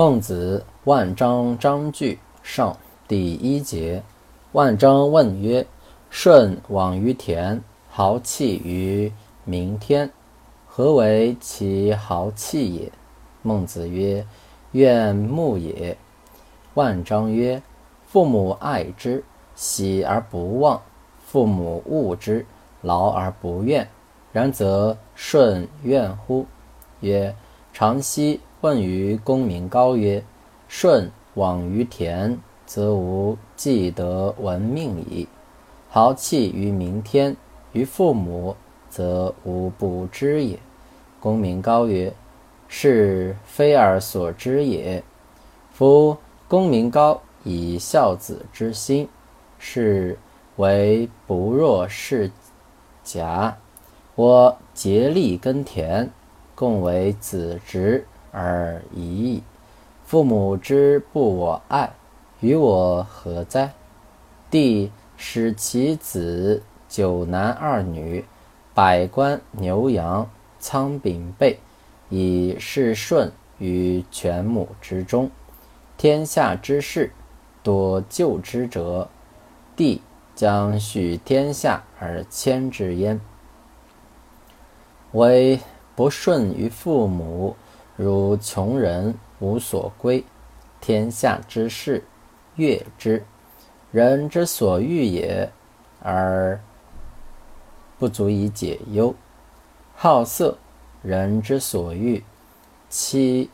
孟子万章章句上第一节。万章问曰：“舜往于田，豪气于明天，何为其豪气也？”孟子曰：“愿牧也。”万章曰：“父母爱之，喜而不忘；父母恶之，劳而不怨。然则舜怨乎？”曰：“常息。”问于公民高曰：“舜往于田，则无既得闻命矣；豪气于明天，于父母，则无不知也。”公民高曰：“是非而所知也。夫公民高以孝子之心，是为不若是甲。我竭力耕田，共为子侄。”而已矣。父母之不我爱，与我何哉？帝使其子九男二女，百官牛羊，仓廪备，以事舜于犬母之中。天下之事，多救之者，帝将许天下而迁之焉。唯不顺于父母。如穷人无所归，天下之事，悦之；人之所欲也，而不足以解忧。好色，人之所欲；妻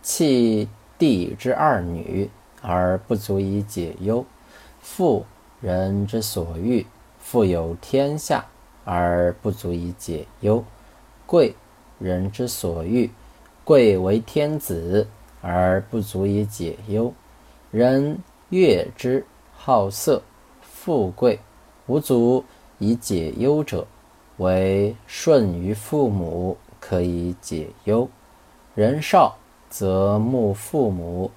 弃弟之二女，而不足以解忧。富，人之所欲；富有天下，而不足以解忧。贵，人之所欲。贵为天子，而不足以解忧；人悦之，好色、富贵，无足以解忧者，唯顺于父母，可以解忧。人少则慕父母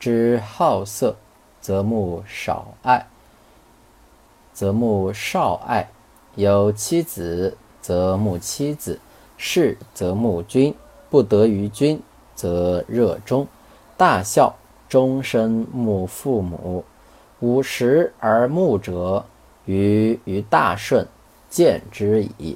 之好色，则慕少爱，则慕少爱；有妻子，则慕妻子；事则慕君。不得于君，则热衷；大孝，终身慕父母。五十而慕者，于于大顺，见之矣。